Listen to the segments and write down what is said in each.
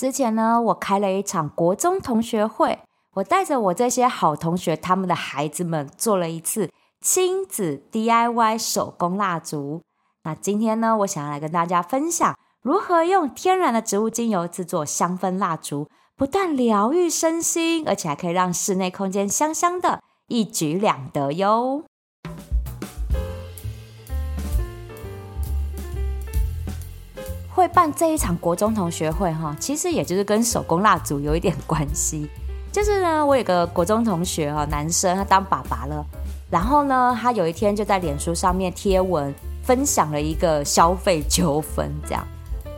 之前呢，我开了一场国中同学会，我带着我这些好同学，他们的孩子们做了一次亲子 DIY 手工蜡烛。那今天呢，我想要来跟大家分享如何用天然的植物精油制作香氛蜡烛，不但疗愈身心，而且还可以让室内空间香香的，一举两得哟。会办这一场国中同学会哈，其实也就是跟手工蜡烛有一点关系。就是呢，我有个国中同学哈，男生，他当爸爸了，然后呢，他有一天就在脸书上面贴文，分享了一个消费纠纷，这样。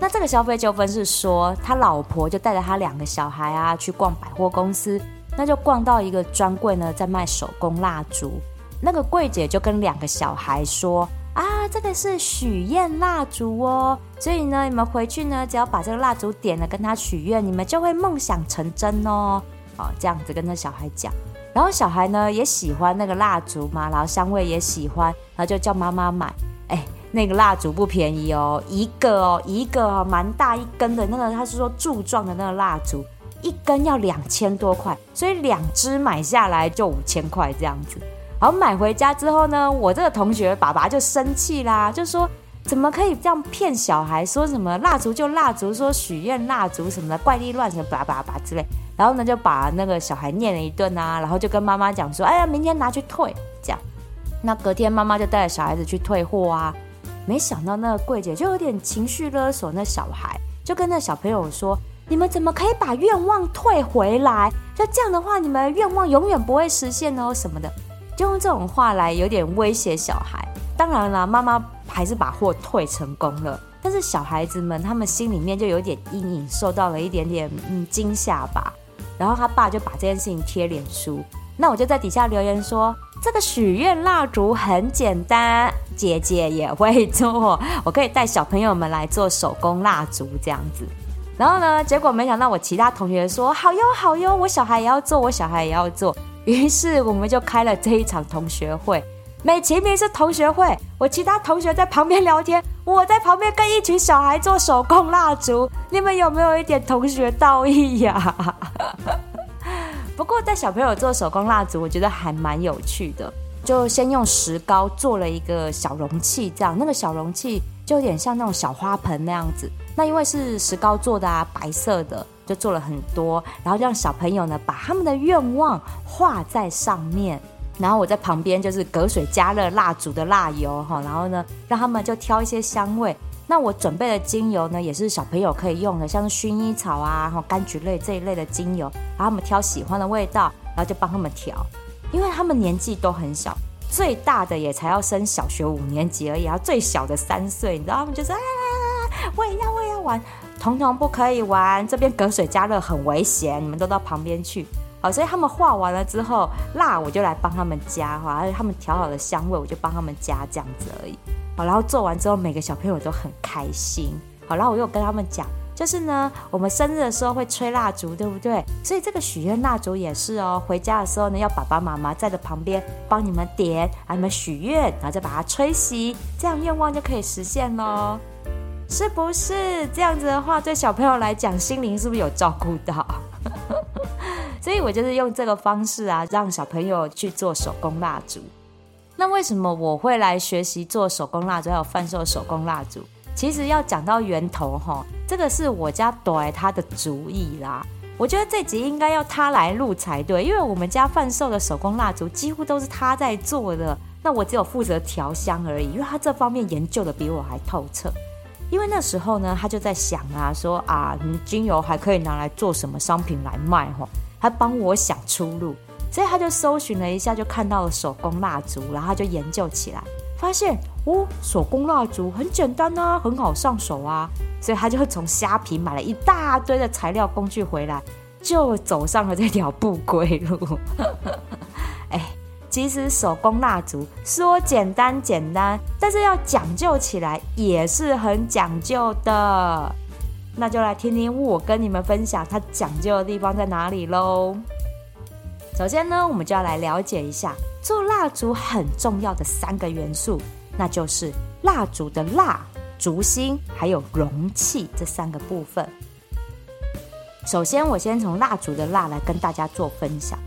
那这个消费纠纷是说，他老婆就带着他两个小孩啊去逛百货公司，那就逛到一个专柜呢，在卖手工蜡烛，那个柜姐就跟两个小孩说。啊，这个是许愿蜡烛哦，所以呢，你们回去呢，只要把这个蜡烛点了，跟他许愿，你们就会梦想成真哦。哦，这样子跟他小孩讲，然后小孩呢也喜欢那个蜡烛嘛，然后香味也喜欢，然后就叫妈妈买。哎，那个蜡烛不便宜哦，一个哦，一个哦，蛮大一根的那个，他是说柱状的那个蜡烛，一根要两千多块，所以两支买下来就五千块这样子。好，买回家之后呢，我这个同学爸爸就生气啦，就说怎么可以这样骗小孩？说什么蜡烛就蜡烛，说许愿蜡烛什么的怪力乱神，叭叭叭之类。然后呢，就把那个小孩念了一顿啊，然后就跟妈妈讲说，哎呀，明天拿去退。这样，那隔天妈妈就带着小孩子去退货啊，没想到那个柜姐就有点情绪勒索那小孩，就跟那小朋友说，你们怎么可以把愿望退回来？就这样的话，你们愿望永远不会实现哦，什么的。就用这种话来有点威胁小孩，当然了，妈妈还是把货退成功了。但是小孩子们他们心里面就有点阴影，受到了一点点嗯惊吓吧。然后他爸就把这件事情贴脸书，那我就在底下留言说：这个许愿蜡烛很简单，姐姐也会做，我可以带小朋友们来做手工蜡烛这样子。然后呢，结果没想到我其他同学说好哟好哟，我小孩也要做，我小孩也要做。于是我们就开了这一场同学会，美其名是同学会，我其他同学在旁边聊天，我在旁边跟一群小孩做手工蜡烛，你们有没有一点同学道义呀？不过带小朋友做手工蜡烛，我觉得还蛮有趣的。就先用石膏做了一个小容器，这样那个小容器就有点像那种小花盆那样子。那因为是石膏做的啊，白色的。就做了很多，然后让小朋友呢把他们的愿望画在上面，然后我在旁边就是隔水加热蜡烛的蜡油哈，然后呢让他们就挑一些香味。那我准备的精油呢也是小朋友可以用的，像是薰衣草啊、哈柑橘类这一类的精油，然后他们挑喜欢的味道，然后就帮他们调，因为他们年纪都很小，最大的也才要升小学五年级而已，然后最小的三岁，你知道他们就说啊，我也要，我也要玩。统统不可以玩，这边隔水加热很危险，你们都到旁边去。好，所以他们画完了之后，蜡我就来帮他们加哈，而且他们调好了香味，我就帮他们加这样子而已。好，然后做完之后，每个小朋友都很开心。好，然后我又跟他们讲，就是呢，我们生日的时候会吹蜡烛，对不对？所以这个许愿蜡烛也是哦，回家的时候呢，要爸爸妈妈在的旁边帮你们点，啊你们许愿，然后再把它吹熄，这样愿望就可以实现喽。是不是这样子的话，对小朋友来讲，心灵是不是有照顾到？所以我就是用这个方式啊，让小朋友去做手工蜡烛。那为什么我会来学习做手工蜡烛，还有贩售手工蜡烛？其实要讲到源头哈，这个是我家朵他的主意啦。我觉得这集应该要他来录才对，因为我们家贩售的手工蜡烛几乎都是他在做的，那我只有负责调香而已，因为他这方面研究的比我还透彻。因为那时候呢，他就在想啊，说啊，精油还可以拿来做什么商品来卖哈？他帮我想出路，所以他就搜寻了一下，就看到了手工蜡烛，然后他就研究起来，发现哦，手工蜡烛很简单啊，很好上手啊，所以他就从虾皮买了一大堆的材料工具回来，就走上了这条不归路。其实手工蜡烛说简单简单，但是要讲究起来也是很讲究的。那就来听听我跟你们分享它讲究的地方在哪里喽。首先呢，我们就要来了解一下做蜡烛很重要的三个元素，那就是蜡烛的蜡、烛芯还有容器这三个部分。首先，我先从蜡烛的蜡来跟大家做分享。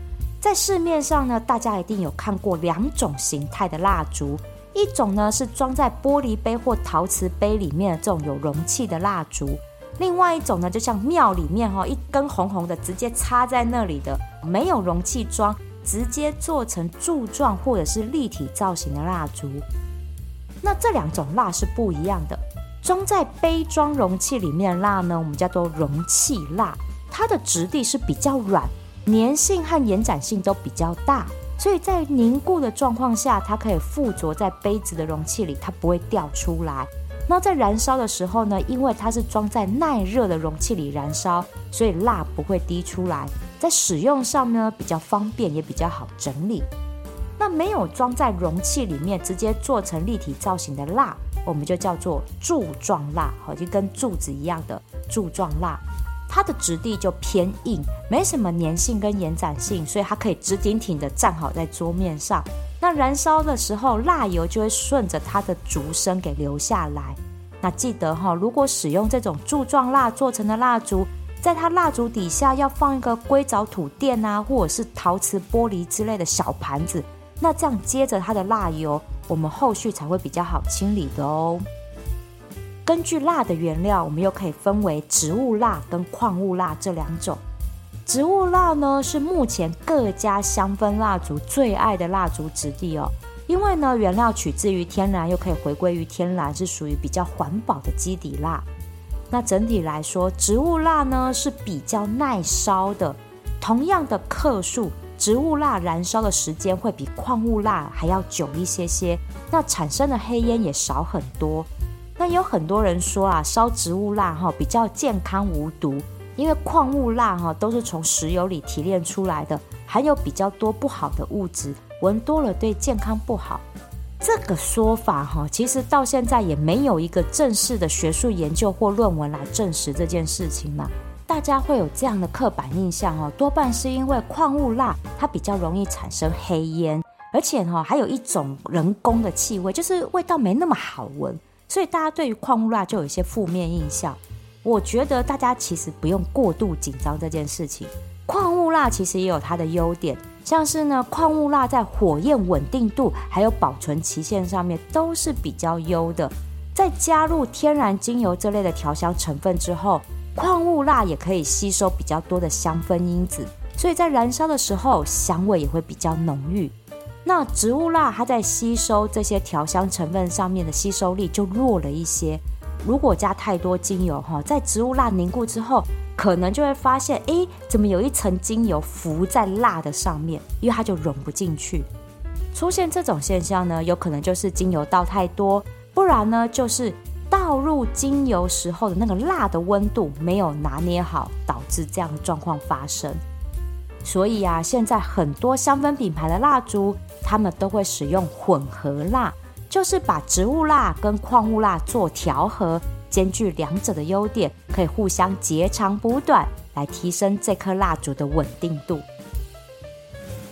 在市面上呢，大家一定有看过两种形态的蜡烛，一种呢是装在玻璃杯或陶瓷杯里面的这种有容器的蜡烛，另外一种呢就像庙里面哈一根红红的直接插在那里的，没有容器装，直接做成柱状或者是立体造型的蜡烛。那这两种蜡是不一样的。装在杯装容器里面的蜡呢，我们叫做容器蜡，它的质地是比较软，粘性和延展性都比较大，所以在凝固的状况下，它可以附着在杯子的容器里，它不会掉出来。那在燃烧的时候呢，因为它是装在耐热的容器里燃烧，所以蜡不会滴出来，在使用上呢比较方便，也比较好整理。那没有装在容器里面，直接做成立体造型的蜡，我们就叫做柱状蜡，好，就跟柱子一样的柱状蜡。它的质地就偏硬，没什么粘性跟延展性，所以它可以直挺挺的站好在桌面上。那燃烧的时候，蜡油就会顺着它的烛身给流下来。那记得哈，如果使用这种柱状蜡做成的蜡烛，在它蜡烛底下要放一个硅藻土垫啊，或者是陶瓷玻璃之类的小盘子。那这样接着它的蜡油，我们后续才会比较好清理的哦。根据蜡的原料，我们又可以分为植物蜡跟矿物蜡这两种。植物蜡呢，是目前各家香氛蜡烛最爱的蜡烛质地哦，因为呢原料取自于天然，又可以回归于天然，是属于比较环保的基底蜡。那整体来说，植物蜡呢是比较耐烧的，同样的克数。植物蜡燃烧的时间会比矿物蜡还要久一些些，那产生的黑烟也少很多。那有很多人说啊，烧植物蜡哈比较健康无毒，因为矿物蜡哈都是从石油里提炼出来的，含有比较多不好的物质，闻多了对健康不好。这个说法哈，其实到现在也没有一个正式的学术研究或论文来证实这件事情嘛。大家会有这样的刻板印象哦，多半是因为矿物蜡它比较容易产生黑烟，而且哈还有一种人工的气味，就是味道没那么好闻，所以大家对于矿物蜡就有一些负面印象。我觉得大家其实不用过度紧张这件事情，矿物蜡其实也有它的优点，像是呢矿物蜡在火焰稳定度还有保存期限上面都是比较优的，在加入天然精油这类的调香成分之后。矿物蜡也可以吸收比较多的香氛因子，所以在燃烧的时候香味也会比较浓郁。那植物蜡它在吸收这些调香成分上面的吸收力就弱了一些。如果加太多精油哈，在植物蜡凝固之后，可能就会发现，诶，怎么有一层精油浮在蜡的上面，因为它就融不进去。出现这种现象呢，有可能就是精油倒太多，不然呢就是。倒入精油时候的那个蜡的温度没有拿捏好，导致这样的状况发生。所以啊，现在很多香氛品牌的蜡烛，他们都会使用混合蜡，就是把植物蜡跟矿物蜡做调和，兼具两者的优点，可以互相截长补短，来提升这颗蜡烛的稳定度。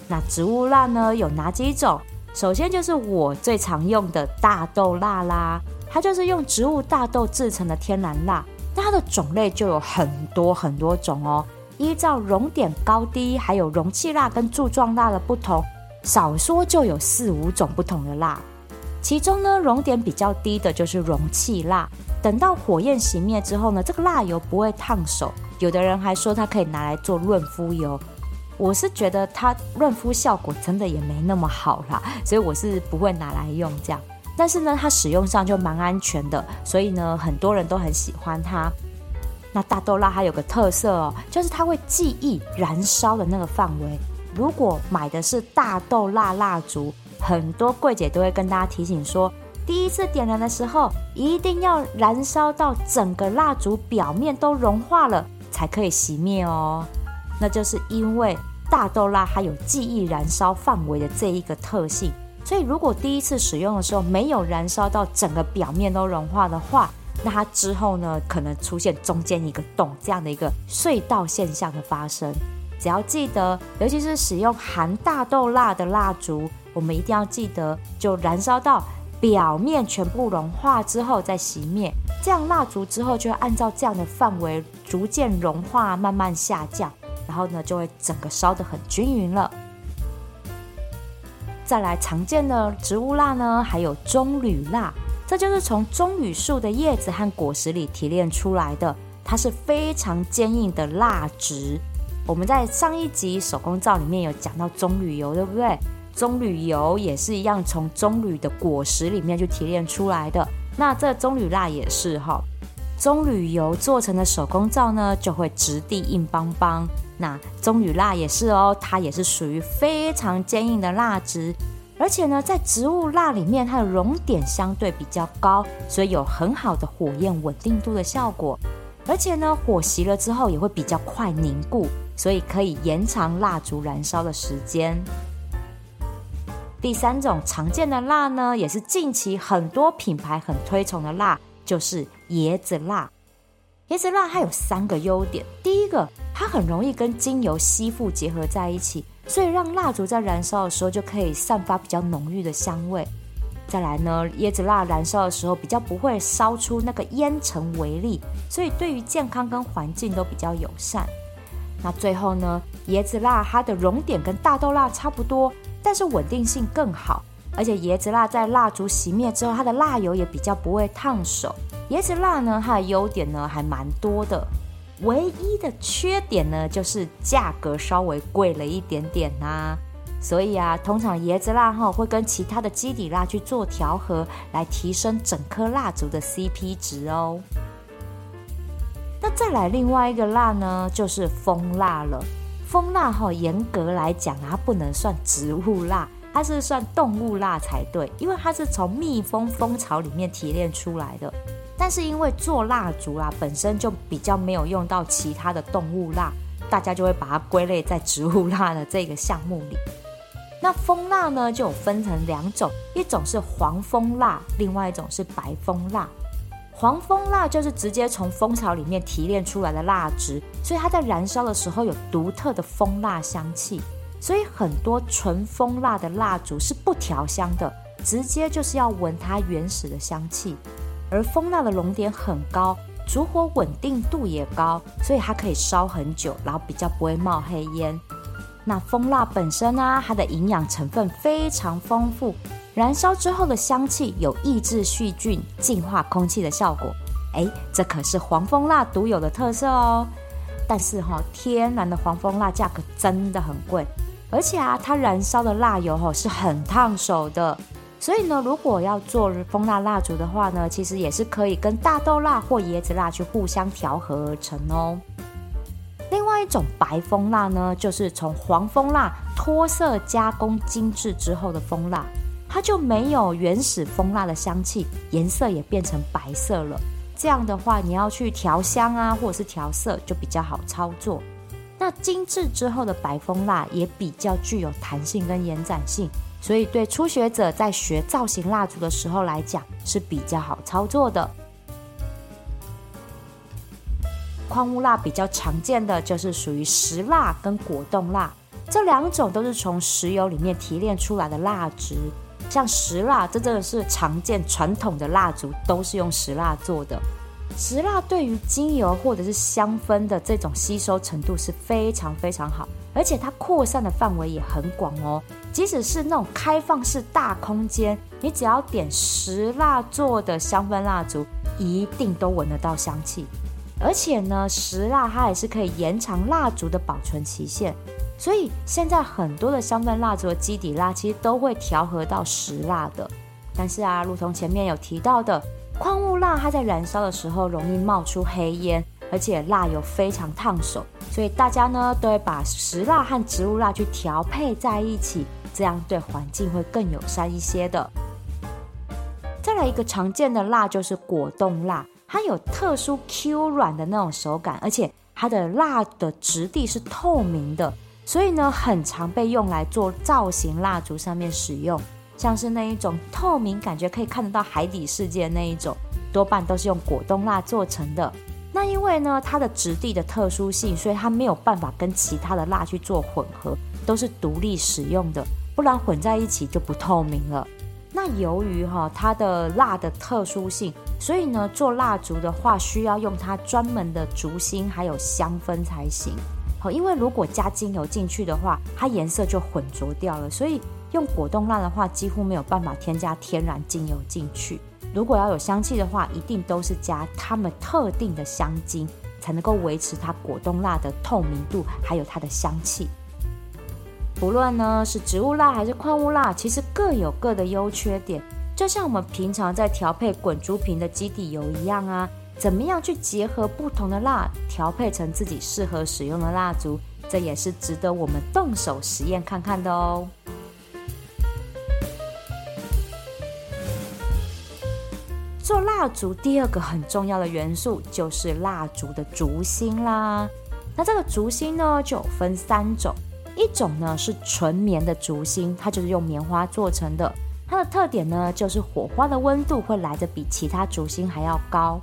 那植物蜡呢，有哪几种？首先就是我最常用的大豆蜡啦。它就是用植物大豆制成的天然蜡，那它的种类就有很多很多种哦。依照熔点高低，还有容器蜡跟柱状蜡的不同，少说就有四五种不同的蜡。其中呢，熔点比较低的就是容器蜡。等到火焰熄灭之后呢，这个蜡油不会烫手。有的人还说它可以拿来做润肤油，我是觉得它润肤效果真的也没那么好啦，所以我是不会拿来用这样。但是呢，它使用上就蛮安全的，所以呢，很多人都很喜欢它。那大豆蜡还有个特色哦，就是它会记忆燃烧的那个范围。如果买的是大豆蜡蜡烛，很多柜姐都会跟大家提醒说，第一次点燃的时候一定要燃烧到整个蜡烛表面都融化了，才可以熄灭哦。那就是因为大豆蜡它有记忆燃烧范围的这一个特性。所以，如果第一次使用的时候没有燃烧到整个表面都融化的话，那它之后呢，可能出现中间一个洞这样的一个隧道现象的发生。只要记得，尤其是使用含大豆蜡的蜡烛，我们一定要记得，就燃烧到表面全部融化之后再熄灭，这样蜡烛之后就会按照这样的范围逐渐融化，慢慢下降，然后呢就会整个烧得很均匀了。再来常见的植物蜡呢，还有棕榈蜡，这就是从棕榈树的叶子和果实里提炼出来的，它是非常坚硬的蜡质。我们在上一集手工皂里面有讲到棕榈油，对不对？棕榈油也是一样，从棕榈的果实里面去提炼出来的。那这棕榈蜡也是哈，棕榈油做成的手工皂呢，就会质地硬邦邦。那棕榈蜡也是哦，它也是属于非常坚硬的蜡质，而且呢，在植物蜡里面，它的熔点相对比较高，所以有很好的火焰稳定度的效果。而且呢，火熄了之后也会比较快凝固，所以可以延长蜡烛燃烧的时间。第三种常见的蜡呢，也是近期很多品牌很推崇的蜡，就是椰子蜡。椰子蜡它有三个优点：第一个，它很容易跟精油吸附结合在一起，所以让蜡烛在燃烧的时候就可以散发比较浓郁的香味；再来呢，椰子蜡燃烧的时候比较不会烧出那个烟尘微粒，所以对于健康跟环境都比较友善。那最后呢，椰子蜡它的熔点跟大豆蜡差不多。但是稳定性更好，而且椰子蜡在蜡烛熄灭之后，它的蜡油也比较不会烫手。椰子蜡呢，它的优点呢还蛮多的，唯一的缺点呢就是价格稍微贵了一点点呐、所以啊，通常椰子蜡哈会跟其他的基底蜡去做调和，来提升整颗蜡烛的 CP 值哦。那再来另外一个蜡呢，就是蜂蜡了。蜂蜡哈，严格来讲，它不能算植物蜡，它是算动物蜡才对，因为它是从蜜蜂蜂巢里面提炼出来的。但是因为做蜡烛啦，本身就比较没有用到其他的动物蜡，大家就会把它归类在植物蜡的这个项目里。那蜂蜡呢，就有分成两种，一种是黄蜂蜡，另外一种是白蜂蜡。黄蜂蜡就是直接从蜂巢里面提炼出来的蜡质，所以它在燃烧的时候有独特的蜂蜡香气。所以很多纯蜂蜡的蜡烛是不调香的，直接就是要闻它原始的香气。而蜂蜡的熔点很高，烛火稳定度也高，所以它可以烧很久，然后比较不会冒黑烟。那蜂蜡本身呢、它的营养成分非常丰富。燃烧之后的香气有抑制细菌、净化空气的效果，哎，这可是黄蜂蜡独有的特色哦。但是哈、天然的黄蜂蜡价格真的很贵，而且啊，它燃烧的蜡油哈是很烫手的。所以呢，如果要做蜂蜡蜡烛的话呢，其实也是可以跟大豆蜡或椰子蜡去互相调和而成哦。另外一种白蜂蜡呢，就是从黄蜂蜡脱色加工精致之后的蜂蜡。它就没有原始蜂蜡的香气，颜色也变成白色了。这样的话，你要去调香啊，或者是调色，就比较好操作。那精致之后的白蜂蜡也比较具有弹性跟延展性，所以对初学者在学造型蜡烛的时候来讲是比较好操作的。矿物蜡比较常见的就是属于石蜡跟果冻蜡，这两种都是从石油里面提炼出来的蜡质。像石蜡，这真的是常见传统的蜡烛都是用石蜡做的。石蜡对于精油或者是香氛的这种吸收程度是非常非常好，而且它扩散的范围也很广哦。即使是那种开放式大空间，你只要点石蜡做的香氛蜡烛，一定都闻得到香气。而且呢，石蜡它也是可以延长蜡烛的保存期限。所以现在很多的香氛蜡烛的基底蜡其实都会调和到石蜡的，但是啊，如同前面有提到的，矿物蜡它在燃烧的时候容易冒出黑烟，而且蜡油非常烫手，所以大家呢都会把石蜡和植物蜡去调配在一起，这样对环境会更友善一些的。再来一个常见的蜡就是果冻蜡，它有特殊 Q 软的那种手感，而且它的蜡的质地是透明的。所以呢，很常被用来做造型蜡烛上面使用，像是那一种透明感觉可以看得到海底世界的那一种，多半都是用果冻蜡做成的。那因为呢，它的质地的特殊性，所以它没有办法跟其他的蜡去做混合，都是独立使用的，不然混在一起就不透明了。那由于哈它的蜡的特殊性，所以呢做蜡烛的话需要用它专门的烛芯还有香氛才行。因为如果加精油进去的话，它颜色就混浊掉了。所以用果冻蜡的话，几乎没有办法添加天然精油进去。如果要有香气的话，一定都是加它们特定的香精，才能够维持它果冻蜡的透明度，还有它的香气。不论呢是植物蜡还是矿物蜡，其实各有各的优缺点。就像我们平常在调配滚珠瓶的基底油一样啊，怎么样去结合不同的蜡，调配成自己适合使用的蜡烛，这也是值得我们动手实验看看的哦。做蜡烛第二个很重要的元素就是蜡烛的烛芯啦。那这个烛芯呢，就分三种。一种呢是纯棉的烛芯，它就是用棉花做成的。它的特点呢就是火花的温度会来得比其他烛芯还要高。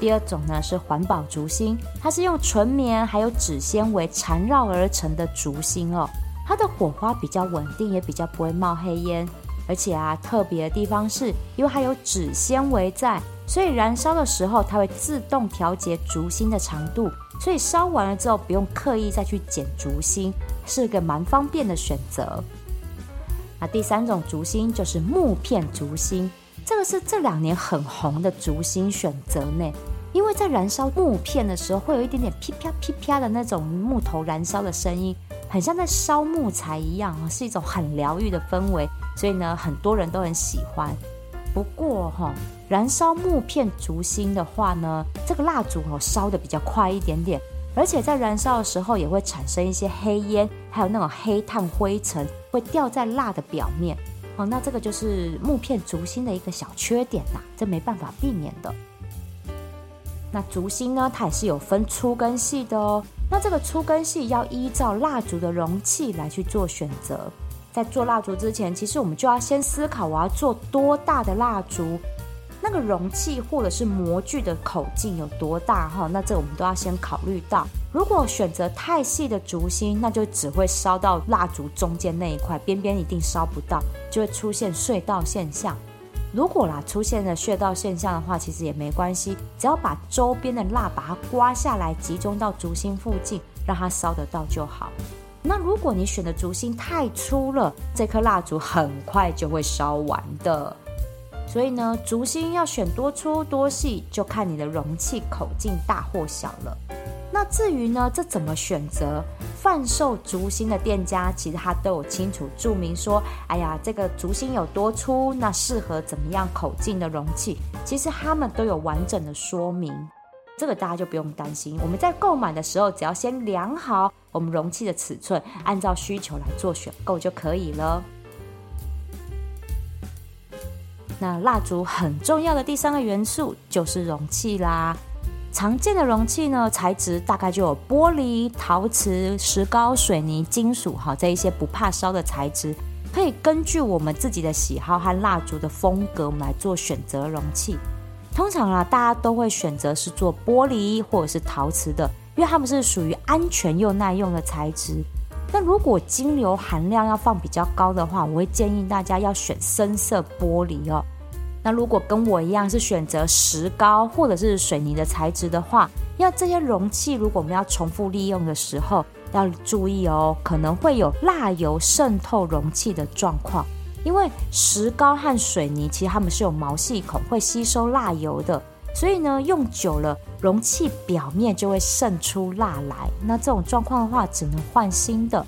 第二种呢是环保竹芯，它是用纯棉还有纸纤维缠绕而成的竹芯哦。它的火花比较稳定，也比较不会冒黑烟。而且啊，特别的地方是因为它有纸纤维在，所以燃烧的时候它会自动调节竹芯的长度。所以烧完了之后，不用刻意再去剪竹芯，是个蛮方便的选择。那第三种竹芯就是木片竹芯，这个是这两年很红的烛芯选择呢。因为在燃烧木片的时候，会有一点点噼啪噼啪的那种木头燃烧的声音，很像在烧木材一样，是一种很疗愈的氛围。所以呢，很多人都很喜欢。不过哈，燃烧木片烛芯的话呢，这个蜡烛哦烧得比较快一点点，而且在燃烧的时候也会产生一些黑烟，还有那种黑炭灰尘会掉在蜡的表面。那这个就是木片烛芯的一个小缺点啦，这没办法避免的。那烛芯呢，它也是有分粗跟细的哦。那这个粗跟细要依照蜡烛的容器来去做选择。在做蜡烛之前，其实我们就要先思考我要做多大的蜡烛，那个容器或者是模具的口径有多大哈？那这我们都要先考虑到。如果选择太细的烛芯，那就只会烧到蜡烛中间那一块，边边一定烧不到，就会出现隧道现象。如果啦出现了隧道现象的话，其实也没关系，只要把周边的蜡把它刮下来，集中到烛芯附近，让它烧得到就好。那如果你选的烛芯太粗了，这颗蜡烛很快就会烧完的。所以呢，竹芯要选多粗多细，就看你的容器口径大或小了。那至于呢，这怎么选择？贩售竹芯的店家其实他都有清楚注明说，哎呀，这个竹芯有多粗，那适合怎么样口径的容器，其实他们都有完整的说明。这个大家就不用担心，我们在购买的时候，只要先量好我们容器的尺寸，按照需求来做选购就可以了。那蜡烛很重要的第三个元素就是容器啦。常见的容器呢，材质大概就有玻璃、陶瓷、石膏、水泥、金属，哈，这一些不怕烧的材质，可以根据我们自己的喜好和蜡烛的风格，我们来做选择容器。通常啊，大家都会选择是做玻璃或者是陶瓷的，因为它们是属于安全又耐用的材质。那如果金流含量要放比较高的话，我会建议大家要选深色玻璃哦。那如果跟我一样是选择石膏或者是水泥的材质的话，要这些容器如果我们要重复利用的时候，要注意哦，可能会有蜡油渗透容器的状况。因为石膏和水泥其实它们是有毛细孔，会吸收蜡油的，所以呢，用久了容器表面就会渗出蜡来。那这种状况的话，只能换新的。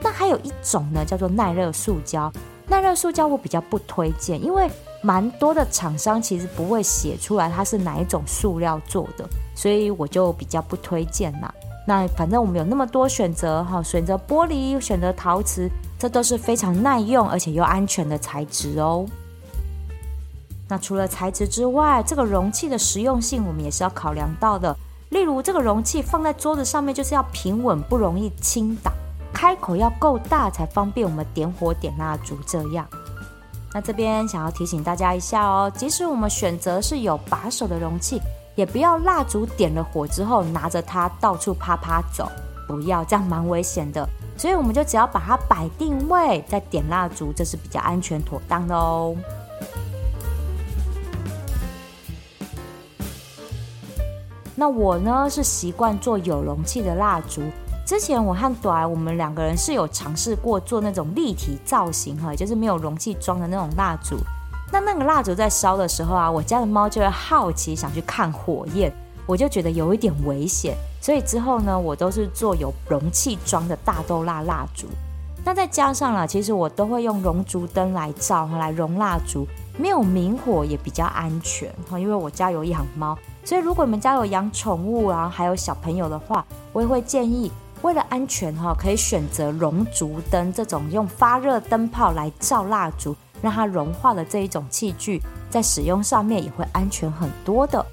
那还有一种呢，叫做耐热塑胶。耐热塑胶我比较不推荐，因为蛮多的厂商其实不会写出来它是哪一种塑料做的，所以我就比较不推荐啦。那反正我们有那么多选择哈，选择玻璃，选择陶瓷。这都是非常耐用而且又安全的材质哦。那除了材质之外，这个容器的实用性我们也是要考量到的。例如，这个容器放在桌子上面就是要平稳，不容易倾倒；开口要够大，才方便我们点火点蜡烛。这样，那这边想要提醒大家一下哦，即使我们选择是有把手的容器，也不要蜡烛点了火之后拿着它到处啪啪走，不要，这样蛮危险的。所以我们就只要把它摆定位，再点蜡烛，这是比较安全妥当的哦。那我呢是习惯做有容器的蜡烛。之前我和短我们两个人是有尝试过做那种立体造型哈，就是没有容器装的那种蜡烛。那那个蜡烛在烧的时候啊，我家的猫就会好奇想去看火焰，我就觉得有一点危险，所以之后呢，我都是做有容器装的大豆蜡蜡烛。那再加上了，其实我都会用熔烛灯来照来熔蜡烛，没有明火也比较安全哈，因为我家有养猫。所以，如果你们家有养宠物啊，还有小朋友的话，我也会建议，为了安全哈，可以选择熔烛灯这种用发热灯泡来照蜡烛，让它融化的这一种器具，在使用上面也会安全很多的。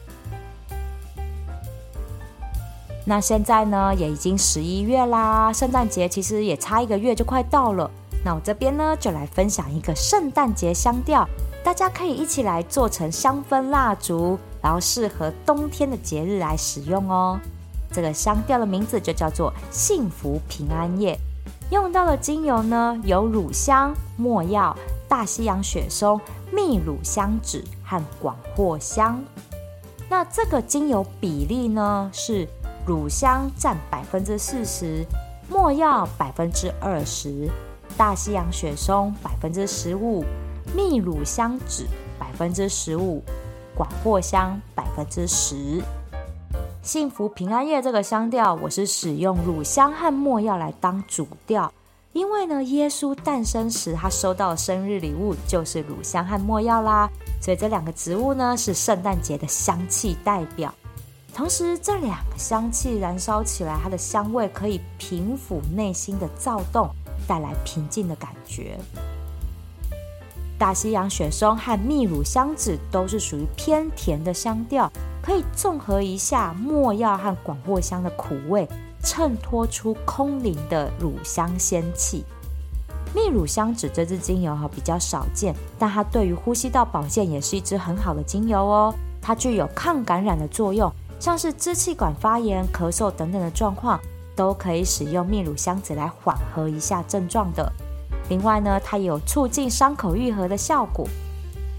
那现在呢，也已经十一月啦，圣诞节其实也差一个月就快到了。那我这边呢，就来分享一个圣诞节香调，大家可以一起来做成香氛蜡烛。然后适合冬天的节日来使用哦。这个香调的名字就叫做幸福平安夜。用到的精油呢，有乳香、没药、大西洋雪松、秘鲁香脂和广藿香。那这个精油比例呢，是乳香占百分之四十，没药百分之二十，大西洋雪松百分之十五，秘鲁香脂百分之十五。广藿香百分之十，幸福平安夜这个香调，我是使用乳香和没药来当主调，因为呢，耶稣诞生时他收到的生日礼物就是乳香和没药啦，所以这两个植物呢是圣诞节的香气代表。同时，这两个香气燃烧起来，它的香味可以平抚内心的躁动，带来平静的感觉。大西洋雪松和秘鲁香脂都是属于偏甜的香调，可以综合一下没药和广藿香的苦味，衬托出空灵的乳香仙气。秘鲁香脂这支精油哈比较少见，但它对于呼吸道保健也是一支很好的精油哦。它具有抗感染的作用，像是支气管发炎、咳嗽等等的状况，都可以使用秘鲁香脂来缓和一下症状的。另外呢，它也有促进伤口愈合的效果。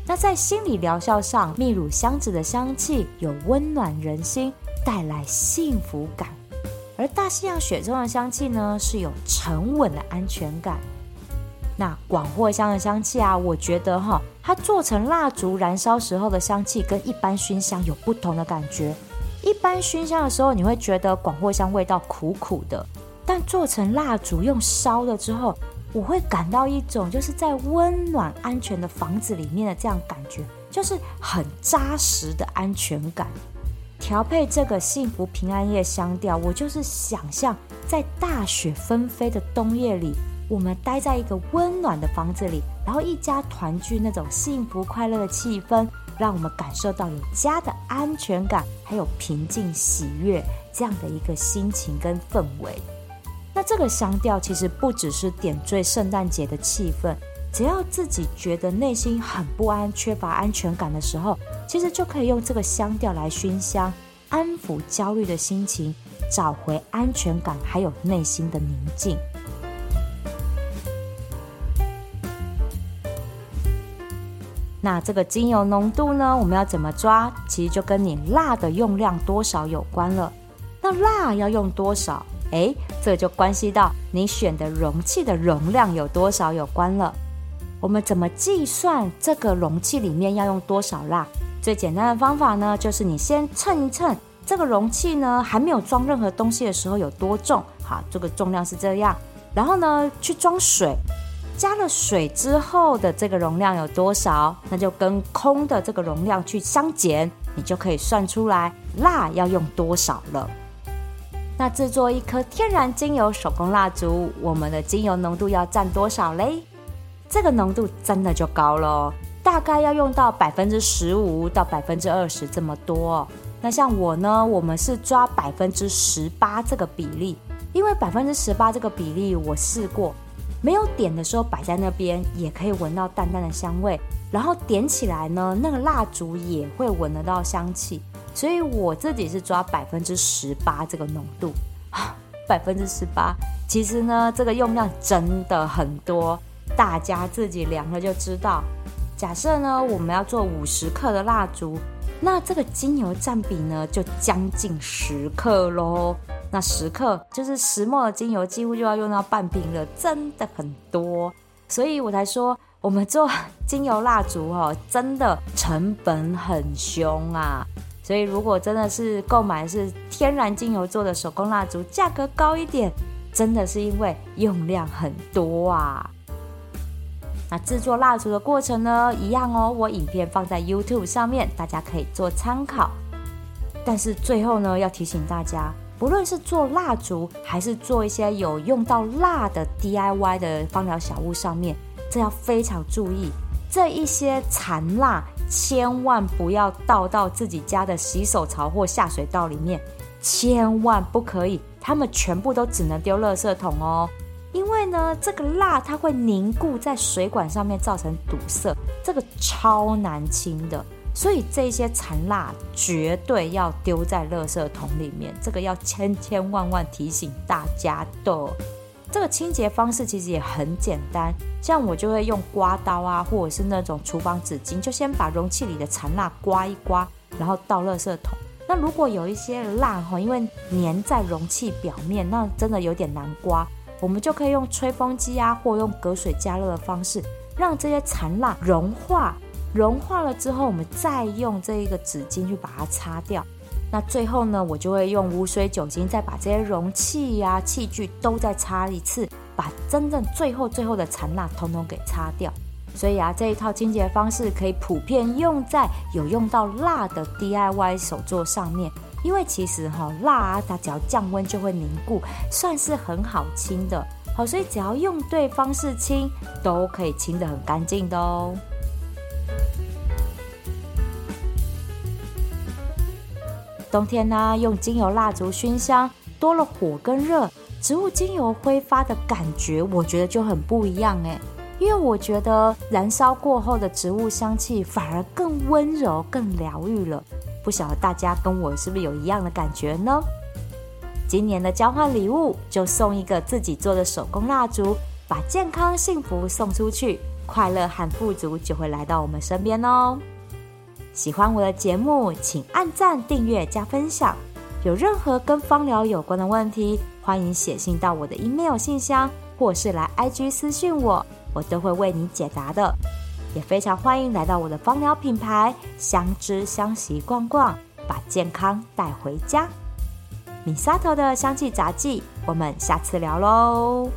那在心理疗效上，秘鲁香脂的香气有温暖人心，带来幸福感；而大西洋雪中的香气呢，是有沉稳的安全感。那广藿香的香气啊，我觉得哈，它做成蜡烛燃烧时候的香气，跟一般熏香有不同的感觉。一般熏香的时候，你会觉得广藿香味道苦苦的，但做成蜡烛用烧了之后，我会感到一种就是在温暖安全的房子里面的这样感觉，就是很扎实的安全感。调配这个幸福平安夜香调，我就是想象在大雪纷飞的冬夜里，我们待在一个温暖的房子里，然后一家团聚那种幸福快乐的气氛，让我们感受到有家的安全感，还有平静喜悦这样的一个心情跟氛围。那这个香调其实不只是点缀圣诞节的气氛，只要自己觉得内心很不安、缺乏安全感的时候，其实就可以用这个香调来熏香，安抚焦虑的心情，找回安全感，还有内心的宁静。那这个精油浓度呢，我们要怎么抓？其实就跟你蜡的用量多少有关了。那蜡要用多少？哎，这就关系到你选的容器的容量有多少有关了。我们怎么计算这个容器里面要用多少蜡？最简单的方法呢，就是你先称一称这个容器呢还没有装任何东西的时候有多重。好，这个重量是这样。然后呢，去装水，加了水之后的这个容量有多少？那就跟空的这个容量去相减，你就可以算出来蜡要用多少了。那制作一颗天然精油手工蜡烛，我们的精油浓度要占多少嘞？这个浓度真的就高了，大概要用到百分之十五到百分之二十这么多。那像我呢，我们是抓百分之十八这个比例，因为百分之十八这个比例我试过，没有点的时候摆在那边也可以闻到淡淡的香味，然后点起来呢，那个蜡烛也会闻得到香气。所以我自己是抓百分之十八这个浓度啊，百分之十八。其实呢，这个用量真的很多，大家自己量了就知道。假设呢，我们要做五十克的蜡烛，那这个精油占比呢，就将近十克喽。那十克就是十 ml 的精油，几乎就要用到半瓶了，真的很多。所以我才说，我们做精油蜡烛哦，真的成本很凶啊。所以如果真的是购买是天然精油做的手工蜡烛，价格高一点，真的是因为用量很多啊。那制作蜡烛的过程呢，一样哦，我影片放在 YouTube 上面，大家可以做参考。但是最后呢，要提醒大家，不论是做蜡烛，还是做一些有用到蜡的 DIY 的芳疗小物上面，这要非常注意，这一些残蜡千万不要倒到自己家的洗手槽或下水道里面，千万不可以，它们全部都只能丢垃圾桶哦。因为呢，这个蜡它会凝固在水管上面，造成堵塞，这个超难清的。所以这些残蜡绝对要丢在垃圾桶里面，这个要千千万万提醒大家的。这个清洁方式其实也很简单，像我就会用刮刀啊，或者是那种厨房纸巾，就先把容器里的残蜡刮一刮，然后倒垃圾桶。那如果有一些蜡哈，因为粘在容器表面，那真的有点难刮。我们就可以用吹风机啊，或用隔水加热的方式，让这些残蜡融化。融化了之后，我们再用这一个纸巾去把它擦掉。那最后呢，我就会用无水酒精再把这些容器呀、器具都再擦一次，把真正最后最后的残蜡统统给擦掉。所以啊，这一套清洁方式可以普遍用在有用到蜡的 DIY 手作上面。因为其实哈蜡啊，它只要降温就会凝固，算是很好清的。好，所以只要用对方式清，都可以清得很干净的哦。冬天呢，用精油蜡烛熏香，多了火跟热，植物精油挥发的感觉，我觉得就很不一样哎。因为我觉得燃烧过后的植物香气反而更温柔、更疗愈了。不晓得大家跟我是不是有一样的感觉呢？今年的交换礼物就送一个自己做的手工蜡烛，把健康幸福送出去，快乐和富足就会来到我们身边哦。喜欢我的节目，请按赞、订阅、加分享。有任何跟芳疗有关的问题，欢迎写信到我的 email 信箱，或是来 IG 私讯我，我都会为你解答的。也非常欢迎来到我的芳疗品牌相知相习逛逛，把健康带回家。米沙头的香气杂记，我们下次聊喽。